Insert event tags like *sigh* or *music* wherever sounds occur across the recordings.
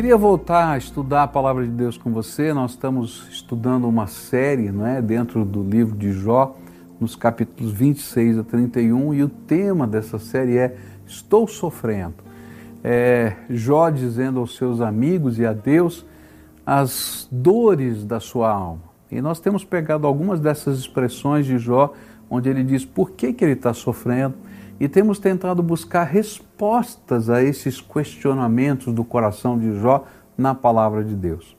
Queria voltar a estudar a palavra de Deus com você. Nós estamos estudando uma série, não é, dentro do livro de Jó, nos capítulos 26 a 31, e o tema dessa série é Estou sofrendo. É, Jó dizendo aos seus amigos e a Deus as dores da sua alma. E nós temos pegado algumas dessas expressões de Jó, onde ele diz por que, que ele está sofrendo, e temos tentado buscar respostas a esses questionamentos do coração de Jó na palavra de Deus.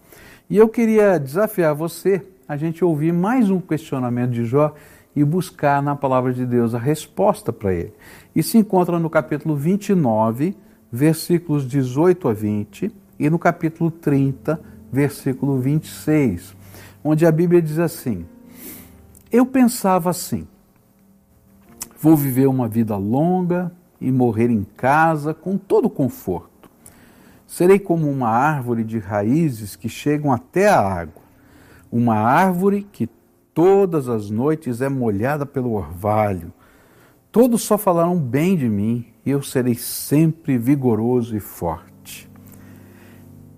E eu queria desafiar você a gente ouvir mais um questionamento de Jó e buscar na palavra de Deus a resposta para ele. E se encontra no capítulo 29, versículos 18 a 20, e no capítulo 30, versículo 26, onde a Bíblia diz assim: Eu pensava assim Vou viver uma vida longa e morrer em casa com todo conforto. Serei como uma árvore de raízes que chegam até a água, uma árvore que todas as noites é molhada pelo orvalho. Todos só falarão bem de mim e eu serei sempre vigoroso e forte.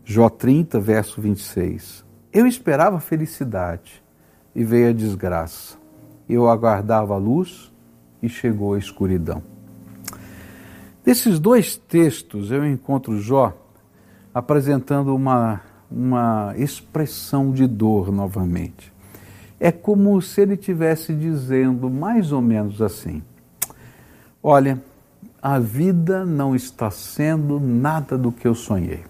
Jó 30, verso 26. Eu esperava felicidade e veio a desgraça. Eu aguardava a luz e chegou a escuridão. Desses dois textos eu encontro Jó apresentando uma, uma expressão de dor novamente. É como se ele tivesse dizendo mais ou menos assim: Olha, a vida não está sendo nada do que eu sonhei.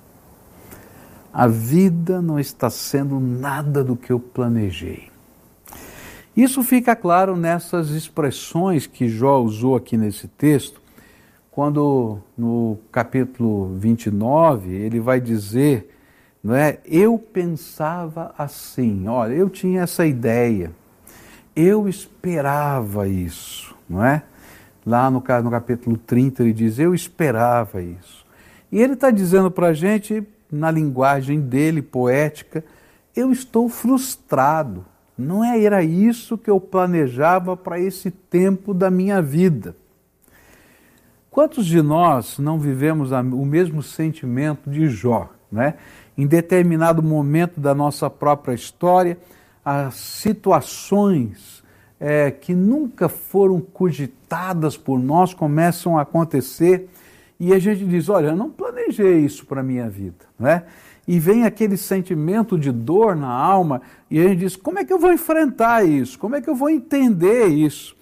A vida não está sendo nada do que eu planejei. Isso fica claro nessas expressões que Jó usou aqui nesse texto, quando no capítulo 29 ele vai dizer, não é? Eu pensava assim, olha, eu tinha essa ideia, eu esperava isso, não é? Lá no, no capítulo 30 ele diz, eu esperava isso. E ele está dizendo para a gente, na linguagem dele, poética, eu estou frustrado. Não é, era isso que eu planejava para esse tempo da minha vida. Quantos de nós não vivemos o mesmo sentimento de Jó? Né? Em determinado momento da nossa própria história, as situações é, que nunca foram cogitadas por nós começam a acontecer e a gente diz: Olha, eu não planejei isso para a minha vida. Né? E vem aquele sentimento de dor na alma, e a gente diz: como é que eu vou enfrentar isso? Como é que eu vou entender isso?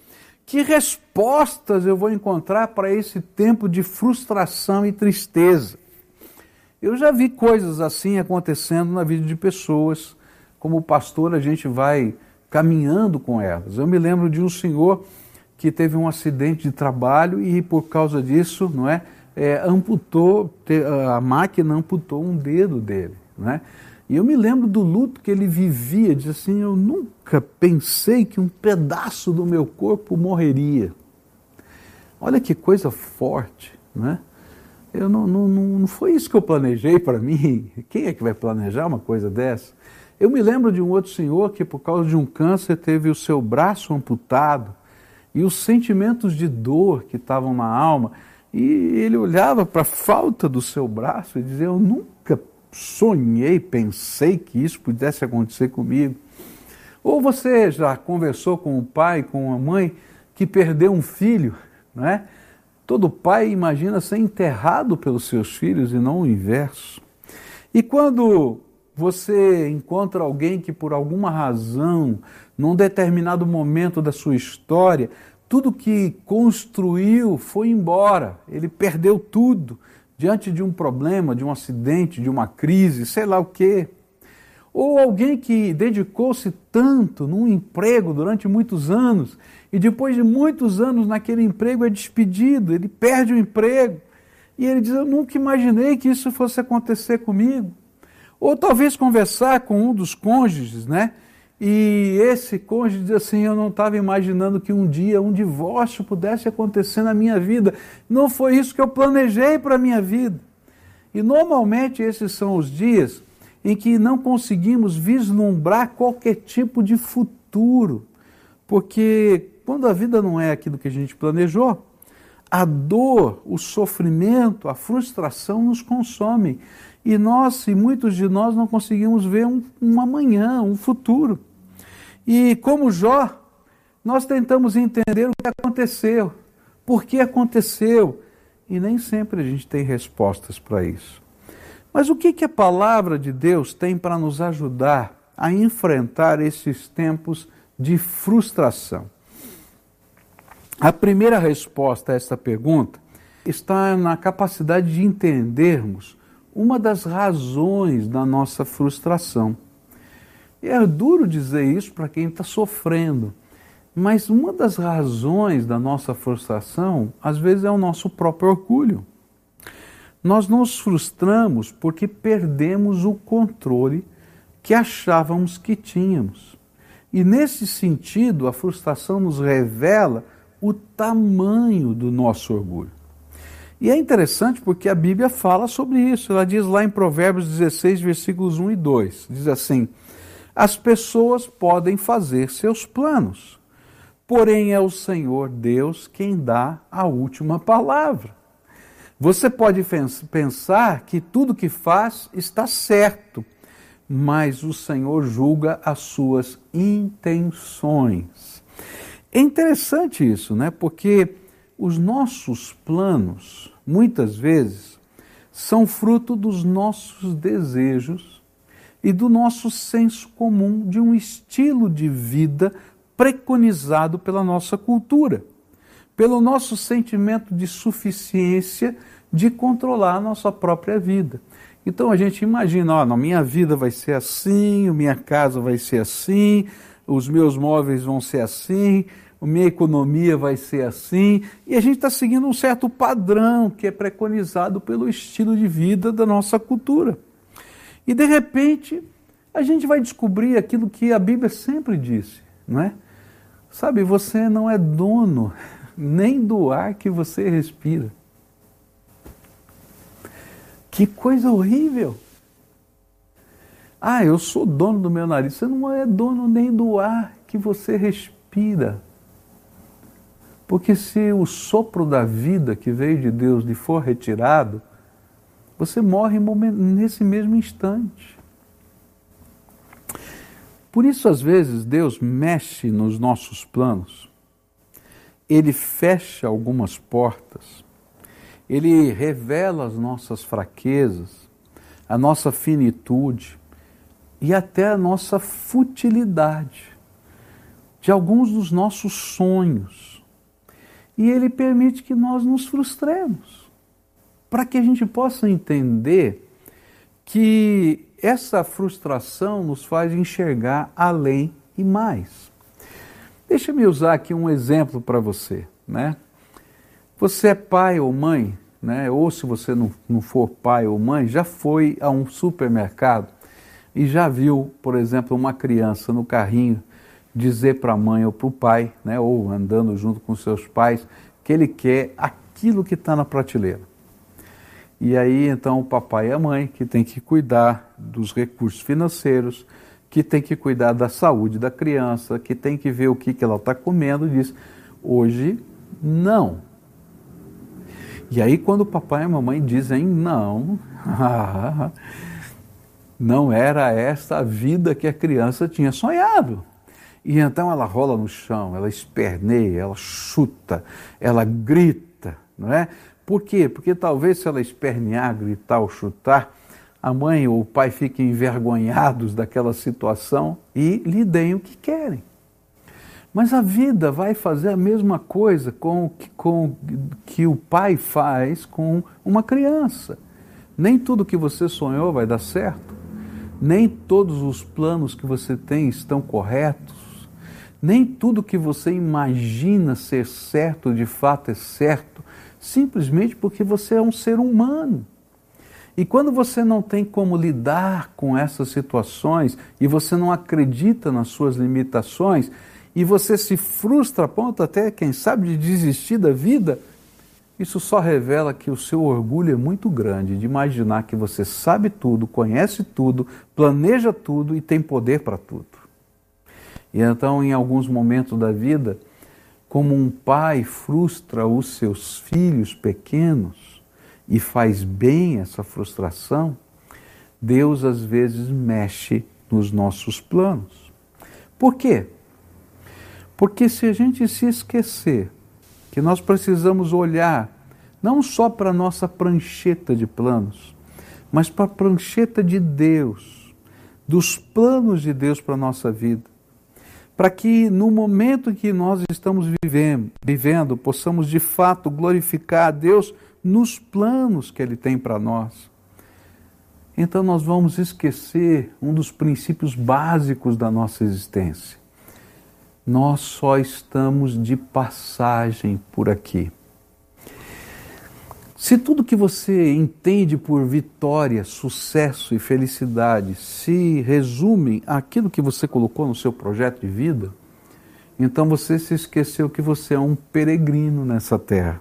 Que respostas eu vou encontrar para esse tempo de frustração e tristeza? Eu já vi coisas assim acontecendo na vida de pessoas, como pastor, a gente vai caminhando com elas. Eu me lembro de um senhor que teve um acidente de trabalho e por causa disso, não é? É, amputou, a máquina amputou um dedo dele. Né? E eu me lembro do luto que ele vivia, diz assim, eu nunca pensei que um pedaço do meu corpo morreria. Olha que coisa forte, né? Eu não, não, não foi isso que eu planejei para mim. Quem é que vai planejar uma coisa dessa? Eu me lembro de um outro senhor que, por causa de um câncer, teve o seu braço amputado e os sentimentos de dor que estavam na alma. E ele olhava para a falta do seu braço e dizia: Eu nunca sonhei, pensei que isso pudesse acontecer comigo. Ou você já conversou com o pai, com a mãe que perdeu um filho, não é? Todo pai imagina ser enterrado pelos seus filhos e não o inverso. E quando você encontra alguém que por alguma razão, num determinado momento da sua história, tudo que construiu foi embora, ele perdeu tudo diante de um problema, de um acidente, de uma crise, sei lá o quê. Ou alguém que dedicou-se tanto num emprego durante muitos anos e depois de muitos anos naquele emprego é despedido, ele perde o emprego e ele diz: Eu nunca imaginei que isso fosse acontecer comigo. Ou talvez conversar com um dos cônjuges, né? E esse cônjuge diz assim: Eu não estava imaginando que um dia um divórcio pudesse acontecer na minha vida. Não foi isso que eu planejei para a minha vida. E normalmente esses são os dias em que não conseguimos vislumbrar qualquer tipo de futuro. Porque quando a vida não é aquilo que a gente planejou, a dor, o sofrimento, a frustração nos consomem. E nós, e muitos de nós, não conseguimos ver um, um amanhã, um futuro. E como Jó, nós tentamos entender o que aconteceu, por que aconteceu, e nem sempre a gente tem respostas para isso. Mas o que, que a palavra de Deus tem para nos ajudar a enfrentar esses tempos de frustração? A primeira resposta a essa pergunta está na capacidade de entendermos uma das razões da nossa frustração. E é duro dizer isso para quem está sofrendo, mas uma das razões da nossa frustração, às vezes, é o nosso próprio orgulho. Nós nos frustramos porque perdemos o controle que achávamos que tínhamos. E nesse sentido, a frustração nos revela o tamanho do nosso orgulho. E é interessante porque a Bíblia fala sobre isso. Ela diz lá em Provérbios 16, versículos 1 e 2: diz assim: As pessoas podem fazer seus planos, porém é o Senhor Deus quem dá a última palavra. Você pode pensar que tudo que faz está certo, mas o Senhor julga as suas intenções. É interessante isso, né? Porque os nossos planos, muitas vezes, são fruto dos nossos desejos e do nosso senso comum de um estilo de vida preconizado pela nossa cultura, pelo nosso sentimento de suficiência de controlar a nossa própria vida. Então a gente imagina, ó, minha vida vai ser assim, minha casa vai ser assim, os meus móveis vão ser assim, a minha economia vai ser assim, e a gente está seguindo um certo padrão que é preconizado pelo estilo de vida da nossa cultura. E de repente, a gente vai descobrir aquilo que a Bíblia sempre disse, não é? Sabe, você não é dono nem do ar que você respira. Que coisa horrível! Ah, eu sou dono do meu nariz. Você não é dono nem do ar que você respira. Porque se o sopro da vida que veio de Deus lhe for retirado, você morre nesse mesmo instante. Por isso, às vezes, Deus mexe nos nossos planos, Ele fecha algumas portas, Ele revela as nossas fraquezas, a nossa finitude e até a nossa futilidade de alguns dos nossos sonhos. E ele permite que nós nos frustremos, para que a gente possa entender que essa frustração nos faz enxergar além e mais. Deixa-me usar aqui um exemplo para você, né? Você é pai ou mãe, né? Ou se você não, não for pai ou mãe, já foi a um supermercado e já viu, por exemplo, uma criança no carrinho dizer para a mãe ou para o pai, né, ou andando junto com seus pais, que ele quer aquilo que está na prateleira. E aí então o papai e a mãe que tem que cuidar dos recursos financeiros, que tem que cuidar da saúde da criança, que tem que ver o que, que ela está comendo, diz: hoje não. E aí quando o papai e a mamãe dizem não, *laughs* não era esta a vida que a criança tinha sonhado. E então ela rola no chão, ela esperneia, ela chuta, ela grita, não é? Por quê? Porque talvez se ela espernear, gritar ou chutar, a mãe ou o pai fiquem envergonhados daquela situação e lhe deem o que querem. Mas a vida vai fazer a mesma coisa com o com, que o pai faz com uma criança. Nem tudo que você sonhou vai dar certo. Nem todos os planos que você tem estão corretos. Nem tudo que você imagina ser certo de fato é certo, simplesmente porque você é um ser humano. E quando você não tem como lidar com essas situações e você não acredita nas suas limitações e você se frustra a ponto até, quem sabe, de desistir da vida, isso só revela que o seu orgulho é muito grande de imaginar que você sabe tudo, conhece tudo, planeja tudo e tem poder para tudo. E então, em alguns momentos da vida, como um pai frustra os seus filhos pequenos e faz bem essa frustração, Deus às vezes mexe nos nossos planos. Por quê? Porque se a gente se esquecer que nós precisamos olhar não só para a nossa prancheta de planos, mas para a prancheta de Deus, dos planos de Deus para a nossa vida, para que no momento que nós estamos vivendo, vivendo, possamos de fato glorificar a Deus nos planos que Ele tem para nós. Então nós vamos esquecer um dos princípios básicos da nossa existência. Nós só estamos de passagem por aqui. Se tudo que você entende por vitória, sucesso e felicidade se resume àquilo que você colocou no seu projeto de vida, então você se esqueceu que você é um peregrino nessa terra,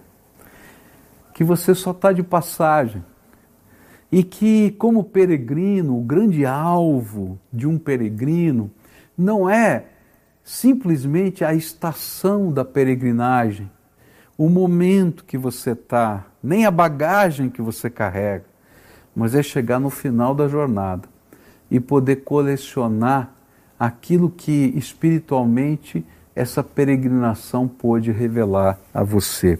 que você só está de passagem. E que, como peregrino, o grande alvo de um peregrino não é simplesmente a estação da peregrinagem, o momento que você está, nem a bagagem que você carrega, mas é chegar no final da jornada e poder colecionar aquilo que espiritualmente essa peregrinação pôde revelar a você.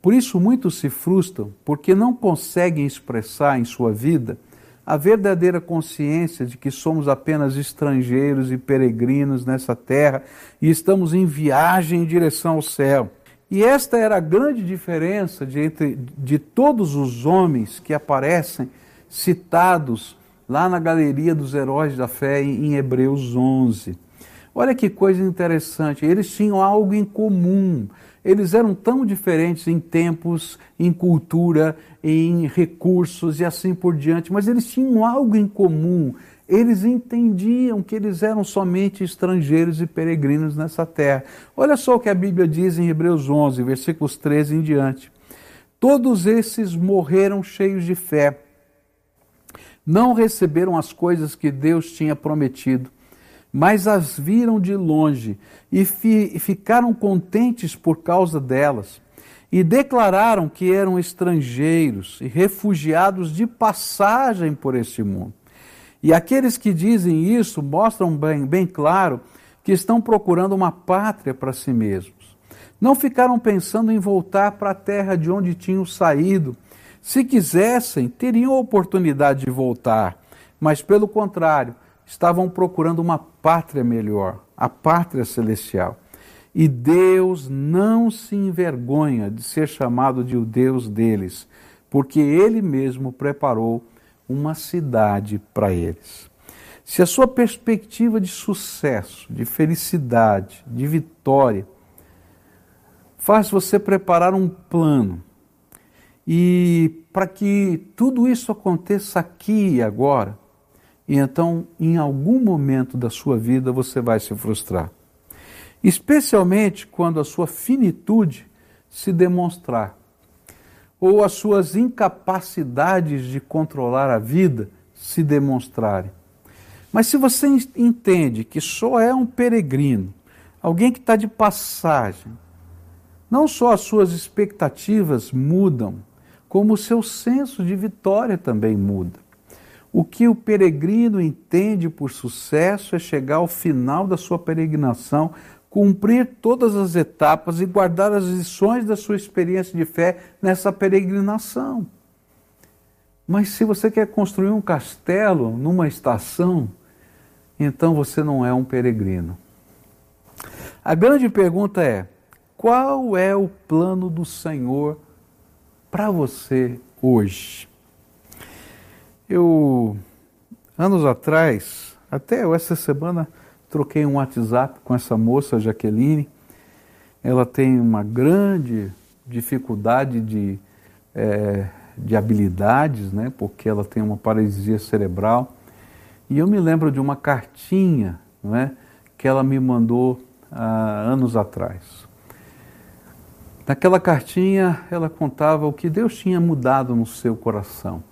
Por isso, muitos se frustram porque não conseguem expressar em sua vida a verdadeira consciência de que somos apenas estrangeiros e peregrinos nessa terra e estamos em viagem em direção ao céu. E esta era a grande diferença de, entre, de todos os homens que aparecem citados lá na galeria dos heróis da fé em, Hebreus 11. Olha que coisa interessante, eles tinham algo em comum. Eles eram tão diferentes em tempos, em cultura, em recursos e assim por diante, mas eles tinham algo em comum eles entendiam que eles eram somente estrangeiros e peregrinos nessa terra. Olha só o que a Bíblia diz em Hebreus 11, versículos 13 em diante. Todos esses morreram cheios de fé, não receberam as coisas que Deus tinha prometido, mas as viram de longe e, fi ficaram contentes por causa delas, e declararam que eram estrangeiros e refugiados de passagem por este mundo. E aqueles que dizem isso mostram bem, bem claro que estão procurando uma pátria para si mesmos. Não ficaram pensando em voltar para a terra de onde tinham saído. Se quisessem, teriam a oportunidade de voltar, mas pelo contrário, estavam procurando uma pátria melhor, a pátria celestial. E Deus não se envergonha de ser chamado de o Deus deles, porque Ele mesmo preparou uma cidade para eles. Se a sua perspectiva de sucesso, de felicidade, de vitória, faz você preparar um plano e para que tudo isso aconteça aqui e agora, e então em algum momento da sua vida você vai se frustrar. Especialmente quando a sua finitude se demonstrar ou as suas incapacidades de controlar a vida se demonstrarem. Mas se você entende que só é um peregrino, alguém que está de passagem, não só as suas expectativas mudam, como o seu senso de vitória também muda. O que o peregrino entende por sucesso é chegar ao final da sua peregrinação cumprir todas as etapas e guardar as lições da sua experiência de fé nessa peregrinação. Mas se você quer construir um castelo numa estação, então você não é um peregrino. A grande pergunta é: qual é o plano do Senhor para você hoje? Eu, anos atrás, até essa semana, troquei um WhatsApp com essa moça, Jaqueline. Ela tem uma grande dificuldade de, é, de habilidades, né, porque ela tem uma paralisia cerebral. E eu me lembro de uma cartinha não é, que ela me mandou há anos atrás. Naquela cartinha, ela contava o que Deus tinha mudado no seu coração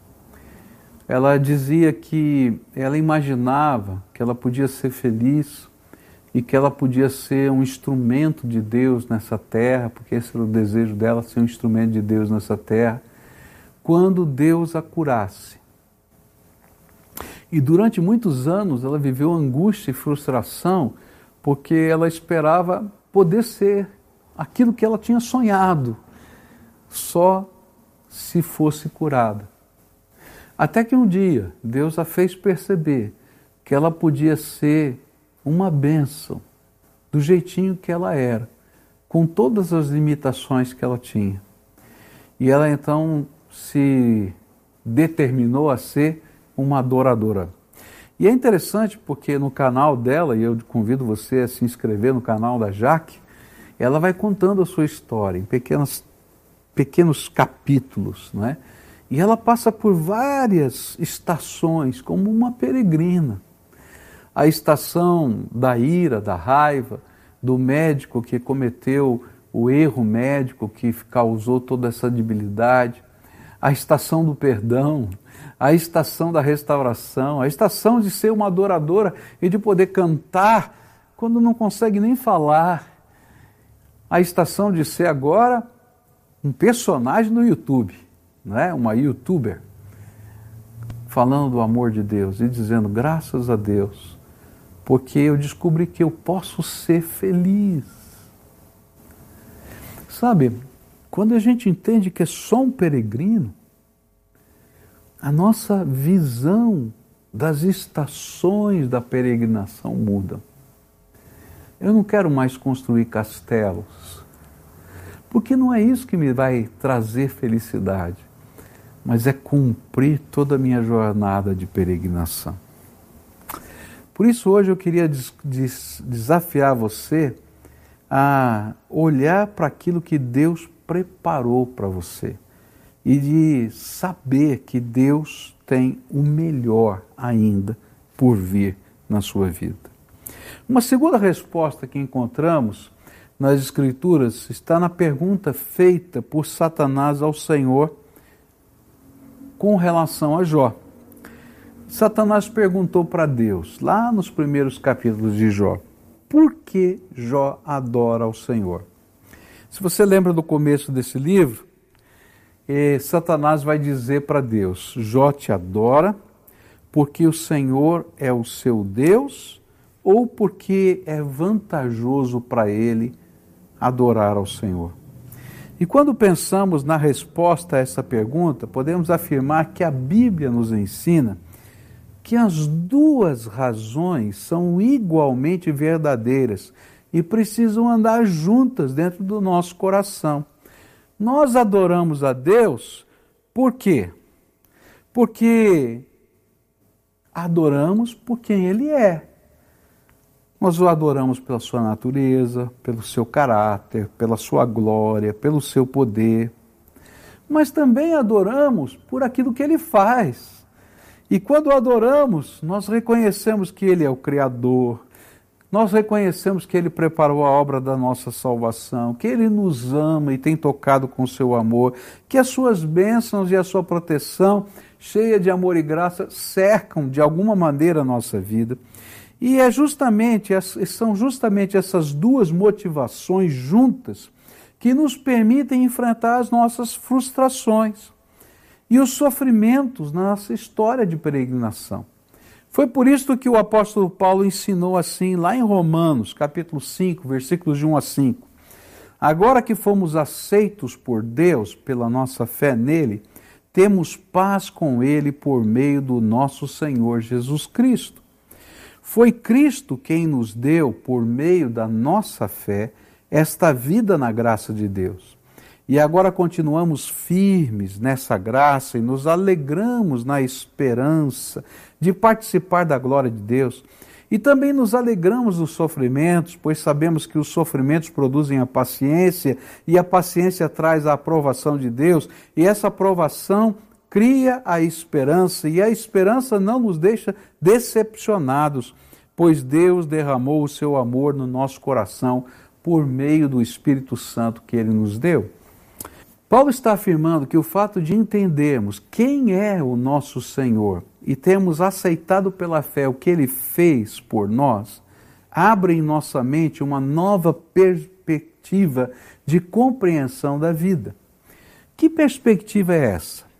ela dizia que ela imaginava que ela podia ser feliz e que ela podia ser um instrumento de Deus nessa terra, porque esse era o desejo dela, ser um instrumento de Deus nessa terra, quando Deus a curasse. E durante muitos anos ela viveu angústia e frustração porque ela esperava poder ser aquilo que ela tinha sonhado, só se fosse curada. Até que um dia Deus a fez perceber que ela podia ser uma bênção do jeitinho que ela era, com todas as limitações que ela tinha. E ela então se determinou a ser uma adoradora. E é interessante porque no canal dela, e eu convido você a se inscrever no canal da Jaque, ela vai contando a sua história em pequenos, pequenos capítulos, né? E ela passa por várias estações, como uma peregrina. A estação da ira, da raiva, do médico que cometeu o erro médico que causou toda essa debilidade, a estação do perdão, a estação da restauração, a estação de ser uma adoradora e de poder cantar quando não consegue nem falar, a estação de ser agora um personagem no YouTube, não é? uma youtuber, falando do amor de Deus e dizendo graças a Deus, porque eu descobri que eu posso ser feliz. Sabe, quando a gente entende que é só um peregrino, a nossa visão das estações da peregrinação muda. Eu não quero mais construir castelos, porque não é isso que me vai trazer felicidade, mas é cumprir toda a minha jornada de peregrinação. Por isso, hoje eu queria des des desafiar você a olhar para aquilo que Deus preparou para você e de saber que Deus tem o melhor ainda por vir na sua vida. Uma segunda resposta que encontramos nas Escrituras está na pergunta feita por Satanás ao Senhor com relação a Jó. Satanás perguntou para Deus, lá nos primeiros capítulos de Jó, por que Jó adora ao Senhor? Se você lembra do começo desse livro, eh, Satanás vai dizer para Deus: Jó te adora porque o Senhor é o seu Deus ou porque é vantajoso para ele adorar ao Senhor? E quando pensamos na resposta a essa pergunta, podemos afirmar que a Bíblia nos ensina que as duas razões são igualmente verdadeiras e precisam andar juntas dentro do nosso coração. Nós adoramos a Deus por quê? Porque adoramos por quem Ele é. Nós o adoramos pela sua natureza, pelo seu caráter, pela sua glória, pelo seu poder. Mas também adoramos por aquilo que ele faz. E quando adoramos, nós reconhecemos que ele é o Criador, nós reconhecemos que Ele preparou a obra da nossa salvação, que Ele nos ama e tem tocado com seu amor, que as suas bênçãos e a sua proteção, cheia de amor e graça, cercam de alguma maneira a nossa vida. E é justamente, são justamente essas duas motivações juntas que nos permitem enfrentar as nossas frustrações e os sofrimentos na nossa história de peregrinação. Foi por isso que o apóstolo Paulo ensinou assim, lá em Romanos, capítulo 5, versículos de 1 a 5. Agora que fomos aceitos por Deus pela nossa fé nele, temos paz com ele por meio do nosso Senhor Jesus Cristo foi Cristo quem nos deu, por meio da nossa fé, esta vida na graça de Deus. E agora continuamos firmes nessa graça e nos alegramos na esperança de participar da glória de Deus. E também nos alegramos dos sofrimentos, pois sabemos que os sofrimentos produzem a paciência, e a paciência traz a aprovação de Deus, e essa aprovação cria a esperança e a esperança não nos deixa decepcionados, pois Deus derramou o seu amor no nosso coração por meio do Espírito Santo que ele nos deu. Paulo está afirmando que o fato de entendermos quem é o nosso Senhor e termos aceitado pela fé o que ele fez por nós, abre em nossa mente uma nova perspectiva de compreensão da vida. Que perspectiva é essa?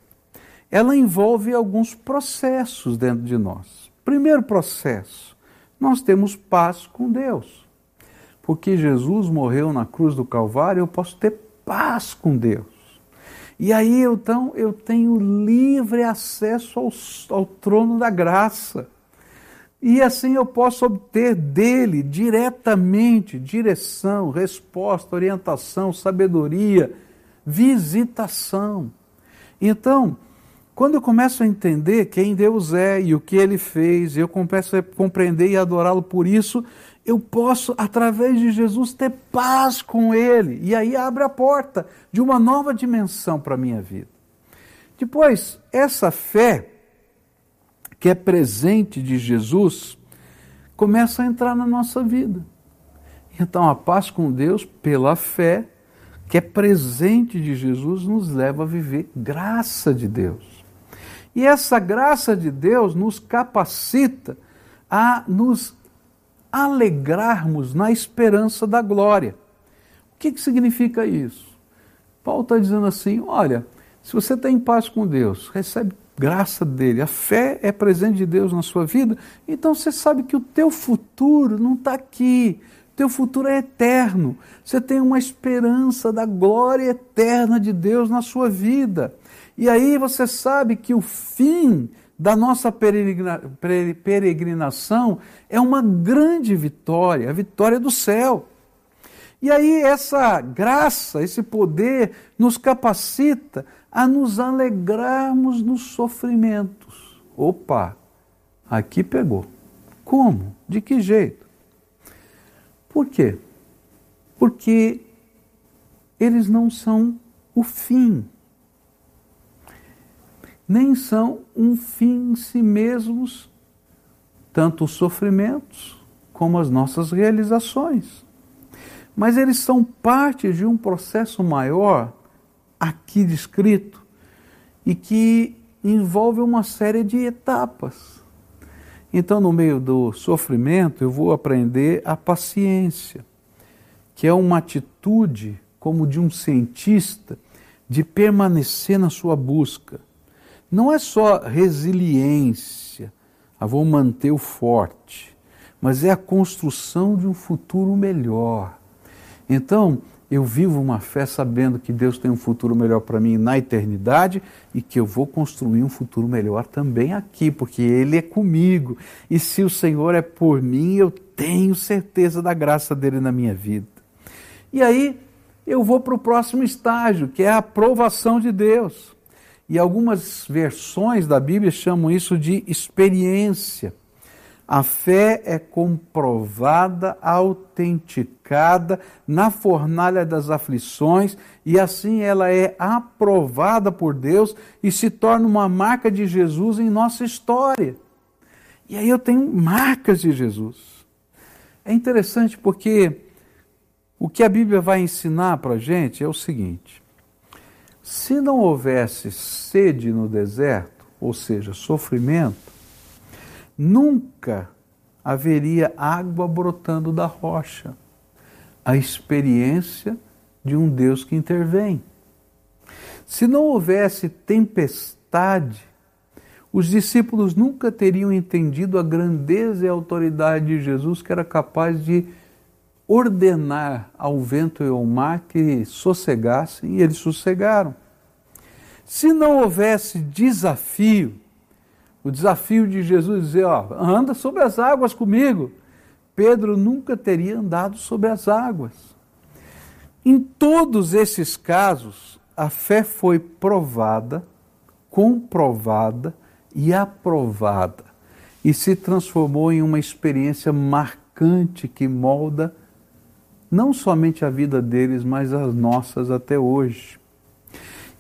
Ela envolve alguns processos dentro de nós. Primeiro processo, nós temos paz com Deus. Porque Jesus morreu na cruz do Calvário, eu posso ter paz com Deus. E aí, então, eu tenho livre acesso ao, ao trono da graça. E assim eu posso obter dele diretamente direção, resposta, orientação, sabedoria, visitação. Então, quando eu começo a entender quem Deus é e o que ele fez, eu começo a compreender e adorá-lo por isso, eu posso, através de Jesus, ter paz com ele. E aí abre a porta de uma nova dimensão para a minha vida. Depois, essa fé que é presente de Jesus, começa a entrar na nossa vida. Então, a paz com Deus, pela fé, que é presente de Jesus, nos leva a viver graça de Deus. E essa graça de Deus nos capacita a nos alegrarmos na esperança da glória. O que, que significa isso? Paulo está dizendo assim: olha, se você está em paz com Deus, recebe graça dele, a fé é presente de Deus na sua vida, então você sabe que o teu futuro não está aqui, teu futuro é eterno. Você tem uma esperança da glória eterna de Deus na sua vida. E aí você sabe que o fim da nossa peregrinação é uma grande vitória, a vitória do céu. E aí essa graça, esse poder nos capacita a nos alegrarmos nos sofrimentos. Opa, aqui pegou. Como? De que jeito? Por quê? Porque eles não são o fim, nem são um fim em si mesmos, tanto os sofrimentos como as nossas realizações. Mas eles são parte de um processo maior aqui descrito e que envolve uma série de etapas. Então, no meio do sofrimento, eu vou aprender a paciência, que é uma atitude como de um cientista de permanecer na sua busca. Não é só resiliência, a vou manter o forte, mas é a construção de um futuro melhor. Então, eu vivo uma fé sabendo que Deus tem um futuro melhor para mim na eternidade e que eu vou construir um futuro melhor também aqui, porque Ele é comigo. E se o Senhor é por mim, eu tenho certeza da graça dele na minha vida. E aí eu vou para o próximo estágio, que é a aprovação de Deus. E algumas versões da Bíblia chamam isso de experiência. A fé é comprovada, autenticada na fornalha das aflições e assim ela é aprovada por Deus e se torna uma marca de Jesus em nossa história. E aí eu tenho marcas de Jesus. É interessante porque o que a Bíblia vai ensinar para a gente é o seguinte: se não houvesse sede no deserto, ou seja, sofrimento, nunca haveria água brotando da rocha. A experiência de um Deus que intervém. Se não houvesse tempestade, os discípulos nunca teriam entendido a grandeza e a autoridade de Jesus, que era capaz de ordenar ao vento e ao mar que sossegassem, e eles sossegaram. Se não houvesse desafio, o desafio de Jesus dizer, ó, anda sobre as águas comigo. Pedro nunca teria andado sobre as águas. Em todos esses casos, a fé foi provada, comprovada e aprovada e se transformou em uma experiência marcante que molda não somente a vida deles, mas as nossas até hoje.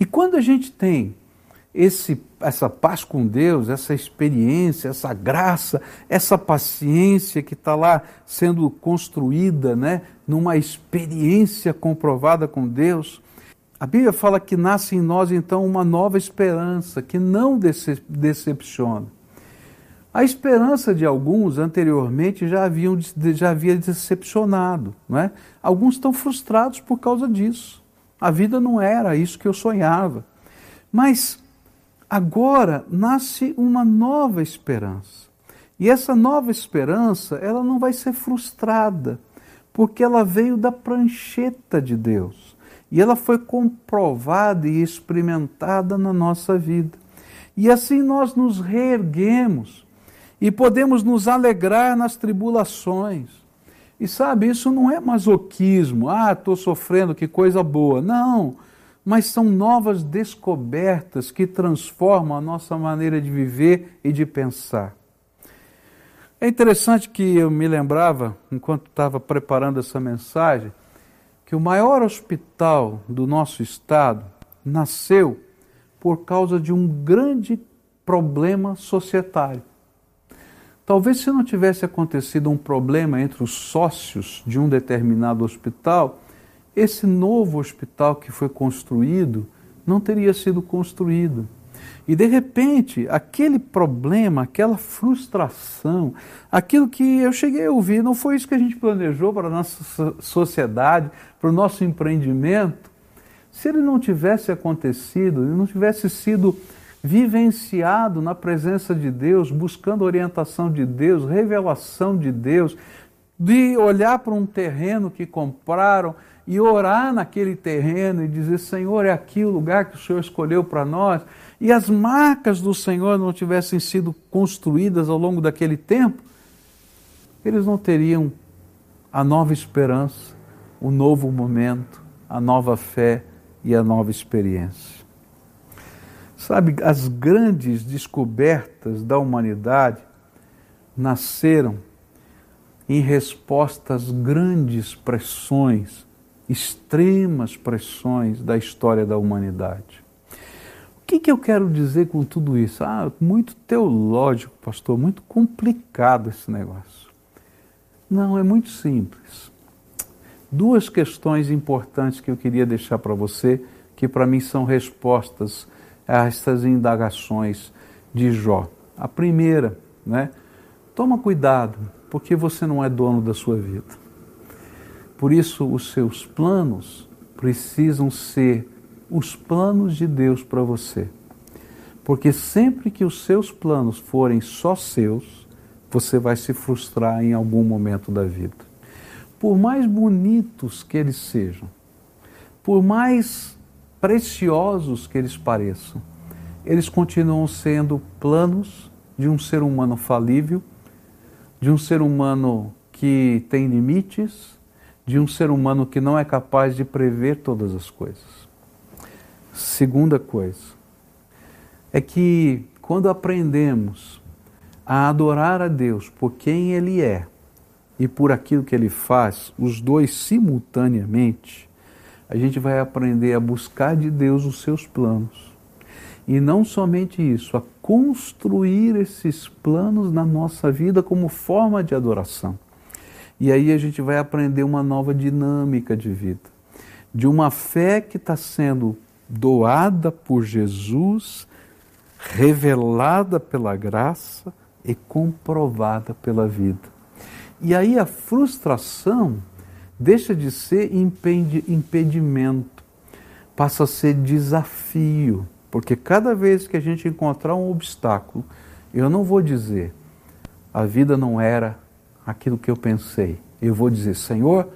E quando a gente tem esse, essa paz com Deus, essa experiência, essa graça, essa paciência que está lá sendo construída, né, numa experiência comprovada com Deus. A Bíblia fala que nasce em nós então uma nova esperança que não decepciona. A esperança de alguns anteriormente já, haviam, já havia decepcionado. Não é? Alguns estão frustrados por causa disso. A vida não era isso que eu sonhava. Mas agora nasce uma nova esperança. E essa nova esperança, ela não vai ser frustrada, porque ela veio da prancheta de Deus. E ela foi comprovada e experimentada na nossa vida. E assim nós nos reerguemos e podemos nos alegrar nas tribulações. E sabe, isso não é masoquismo, ah, estou sofrendo, que coisa boa. Não, mas são novas descobertas que transformam a nossa maneira de viver e de pensar. É interessante que eu me lembrava, enquanto estava preparando essa mensagem, que o maior hospital do nosso estado nasceu por causa de um grande problema societário. Talvez se não tivesse acontecido um problema entre os sócios de um determinado hospital, esse novo hospital que foi construído não teria sido construído. E de repente, aquele problema, aquela frustração, aquilo que eu cheguei a ouvir, não foi isso que a gente planejou para a nossa sociedade, para o nosso empreendimento. Se ele não tivesse acontecido, ele não tivesse sido vivenciado na presença de Deus, buscando orientação de Deus, revelação de Deus, de olhar para um terreno que compraram e orar naquele terreno e dizer: Senhor, é aqui o lugar que o Senhor escolheu para nós, e as marcas do Senhor não tivessem sido construídas ao longo daquele tempo, eles não teriam a nova esperança, o novo momento, a nova fé e a nova experiência. Sabe, as grandes descobertas da humanidade nasceram em resposta às grandes pressões, extremas pressões da história da humanidade. O que, que eu quero dizer com tudo isso? Ah, muito teológico, pastor, muito complicado esse negócio. Não, é muito simples duas questões importantes que eu queria deixar para você, que para mim são respostas a essas indagações de Jó. A primeira, né? Toma cuidado, porque você não é dono da sua vida. Por isso, os seus planos precisam ser os planos de Deus para você. Porque sempre que os seus planos forem só seus, você vai se frustrar em algum momento da vida por mais bonitos que eles sejam, por mais preciosos que eles pareçam, eles continuam sendo planos de um ser humano falível, de um ser humano que tem limites, de um ser humano que não é capaz de prever todas as coisas. Segunda coisa é que quando aprendemos a adorar a Deus por quem Ele é, e por aquilo que ele faz, os dois simultaneamente, a gente vai aprender a buscar de Deus os seus planos. E não somente isso, a construir esses planos na nossa vida como forma de adoração. E aí a gente vai aprender uma nova dinâmica de vida, de uma fé que está sendo doada por Jesus, revelada pela graça e comprovada pela vida. E aí a frustração deixa de ser impedimento, passa a ser desafio, porque cada vez que a gente encontrar um obstáculo, eu não vou dizer a vida não era aquilo que eu pensei. Eu vou dizer, Senhor,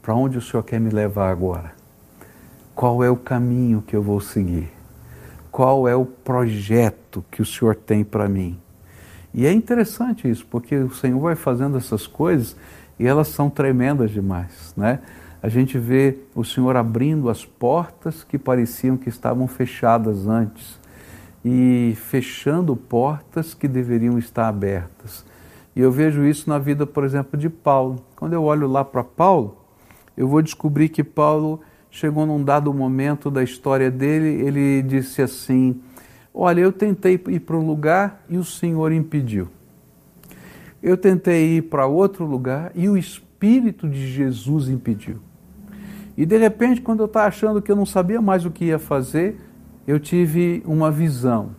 para onde o Senhor quer me levar agora? Qual é o caminho que eu vou seguir? Qual é o projeto que o Senhor tem para mim? E é interessante isso, porque o Senhor vai fazendo essas coisas e elas são tremendas demais, né? A gente vê o Senhor abrindo as portas que pareciam que estavam fechadas antes e fechando portas que deveriam estar abertas. E eu vejo isso na vida, por exemplo, de Paulo. Quando eu olho lá para Paulo, eu vou descobrir que Paulo chegou num dado momento da história dele, ele disse assim: Olha, eu tentei ir para um lugar e o Senhor impediu. Eu tentei ir para outro lugar e o Espírito de Jesus impediu. E de repente, quando eu estava achando que eu não sabia mais o que ia fazer, eu tive uma visão.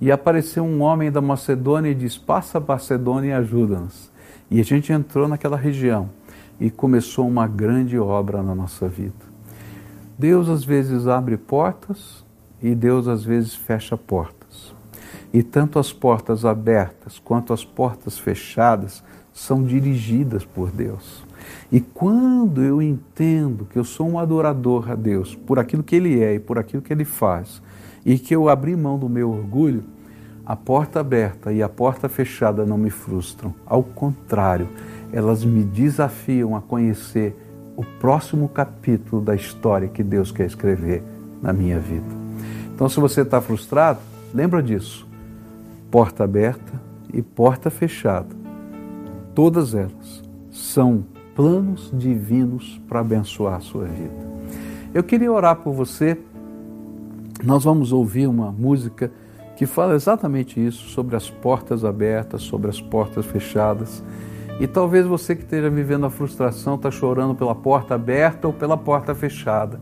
E apareceu um homem da Macedônia e disse: Passa Macedônia e ajuda-nos. E a gente entrou naquela região e começou uma grande obra na nossa vida. Deus às vezes abre portas e Deus às vezes fecha portas. E tanto as portas abertas quanto as portas fechadas são dirigidas por Deus. E quando eu entendo que eu sou um adorador a Deus por aquilo que Ele é e por aquilo que Ele faz, e que eu abri mão do meu orgulho, a porta aberta e a porta fechada não me frustram. Ao contrário, elas me desafiam a conhecer o próximo capítulo da história que Deus quer escrever na minha vida. Então, se você está frustrado, lembra disso. Porta aberta e porta fechada. Todas elas são planos divinos para abençoar a sua vida. Eu queria orar por você. Nós vamos ouvir uma música que fala exatamente isso, sobre as portas abertas, sobre as portas fechadas. E talvez você que esteja vivendo a frustração está chorando pela porta aberta ou pela porta fechada.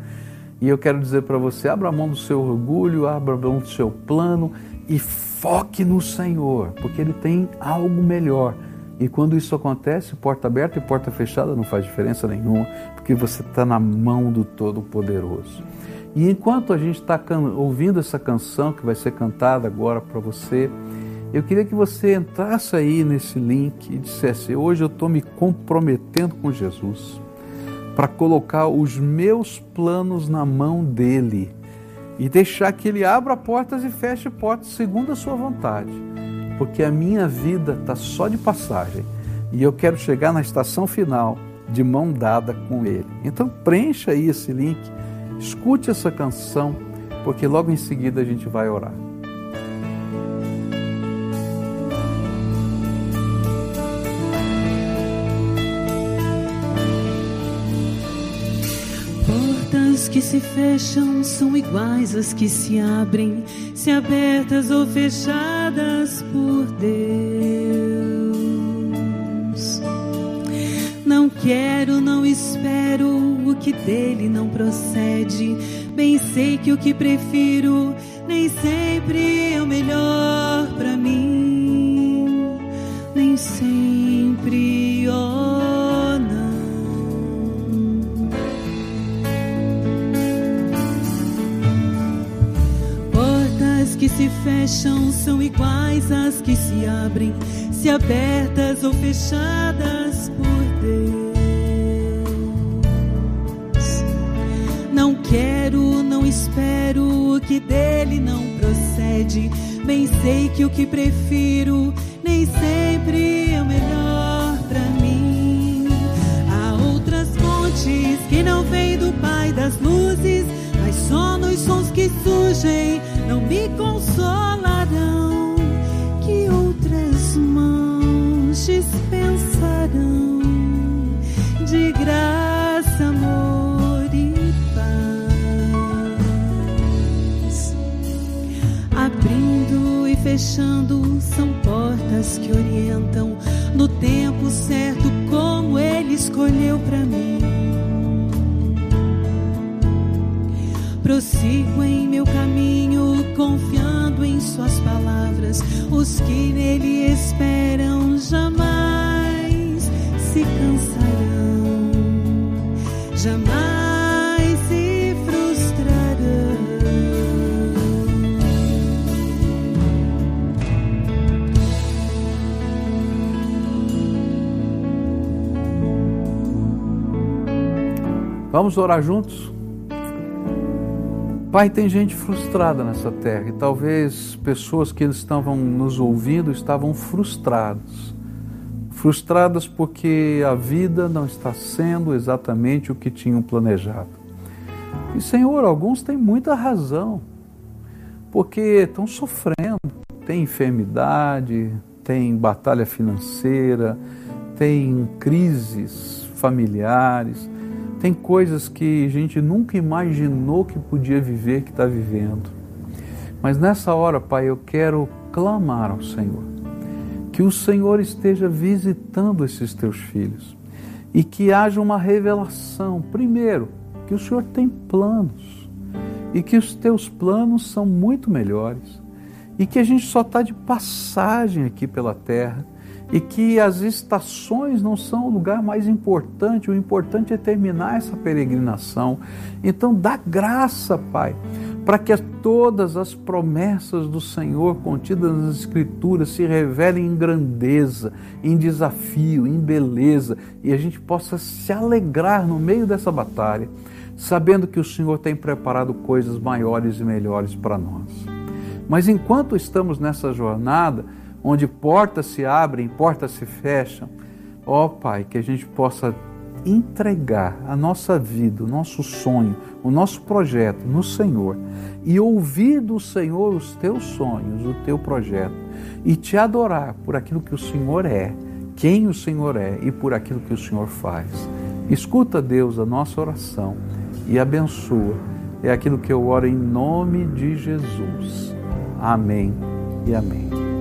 E eu quero dizer para você: abra mão do seu orgulho, abra mão do seu plano e foque no Senhor, porque Ele tem algo melhor. E quando isso acontece, porta aberta e porta fechada não faz diferença nenhuma, porque você está na mão do Todo-Poderoso. E enquanto a gente está ouvindo essa canção que vai ser cantada agora para você, eu queria que você entrasse aí nesse link e dissesse: Hoje eu estou me comprometendo com Jesus para colocar os meus planos na mão dele e deixar que ele abra portas e feche portas segundo a sua vontade porque a minha vida está só de passagem e eu quero chegar na estação final de mão dada com Ele. Então preencha aí esse link, escute essa canção, porque logo em seguida a gente vai orar. Que se fecham são iguais às que se abrem, se abertas ou fechadas por Deus. Não quero, não espero o que dele não procede. Bem sei que o que prefiro nem sempre é o melhor para mim. Nem sempre, que se fecham são iguais às que se abrem, se abertas ou fechadas por Deus. Não quero, não espero o que dele não procede. Bem sei que o que prefiro nem sempre é o melhor pra mim. Há outras fontes que não vêm do Pai das luzes, mas só nos sons que surgem não me consolarão. Que outras mãos dispensarão de graça, amor e paz. Abrindo e fechando são portas que orientam no tempo certo como ele escolheu para mim. Prossigo em meu caminho, confiando em Suas palavras. Os que nele esperam jamais se cansarão, jamais se frustrarão. Vamos orar juntos? Pai, tem gente frustrada nessa terra e talvez pessoas que estavam nos ouvindo estavam frustrados. Frustradas porque a vida não está sendo exatamente o que tinham planejado. E, Senhor, alguns têm muita razão, porque estão sofrendo, tem enfermidade, tem batalha financeira, tem crises familiares, tem coisas que a gente nunca imaginou que podia viver, que está vivendo. Mas nessa hora, Pai, eu quero clamar ao Senhor. Que o Senhor esteja visitando esses teus filhos. E que haja uma revelação. Primeiro, que o Senhor tem planos. E que os teus planos são muito melhores. E que a gente só está de passagem aqui pela terra e que as estações não são o lugar mais importante, o importante é terminar essa peregrinação. Então, dá graça, Pai, para que todas as promessas do Senhor contidas nas Escrituras se revelem em grandeza, em desafio, em beleza, e a gente possa se alegrar no meio dessa batalha, sabendo que o Senhor tem preparado coisas maiores e melhores para nós. Mas enquanto estamos nessa jornada, onde portas se abrem, portas se fecham, ó Pai, que a gente possa entregar a nossa vida, o nosso sonho, o nosso projeto no Senhor e ouvir do Senhor os teus sonhos, o teu projeto e te adorar por aquilo que o Senhor é, quem o Senhor é e por aquilo que o Senhor faz. Escuta, Deus, a nossa oração e abençoa. É aquilo que eu oro em nome de Jesus. Amém e amém.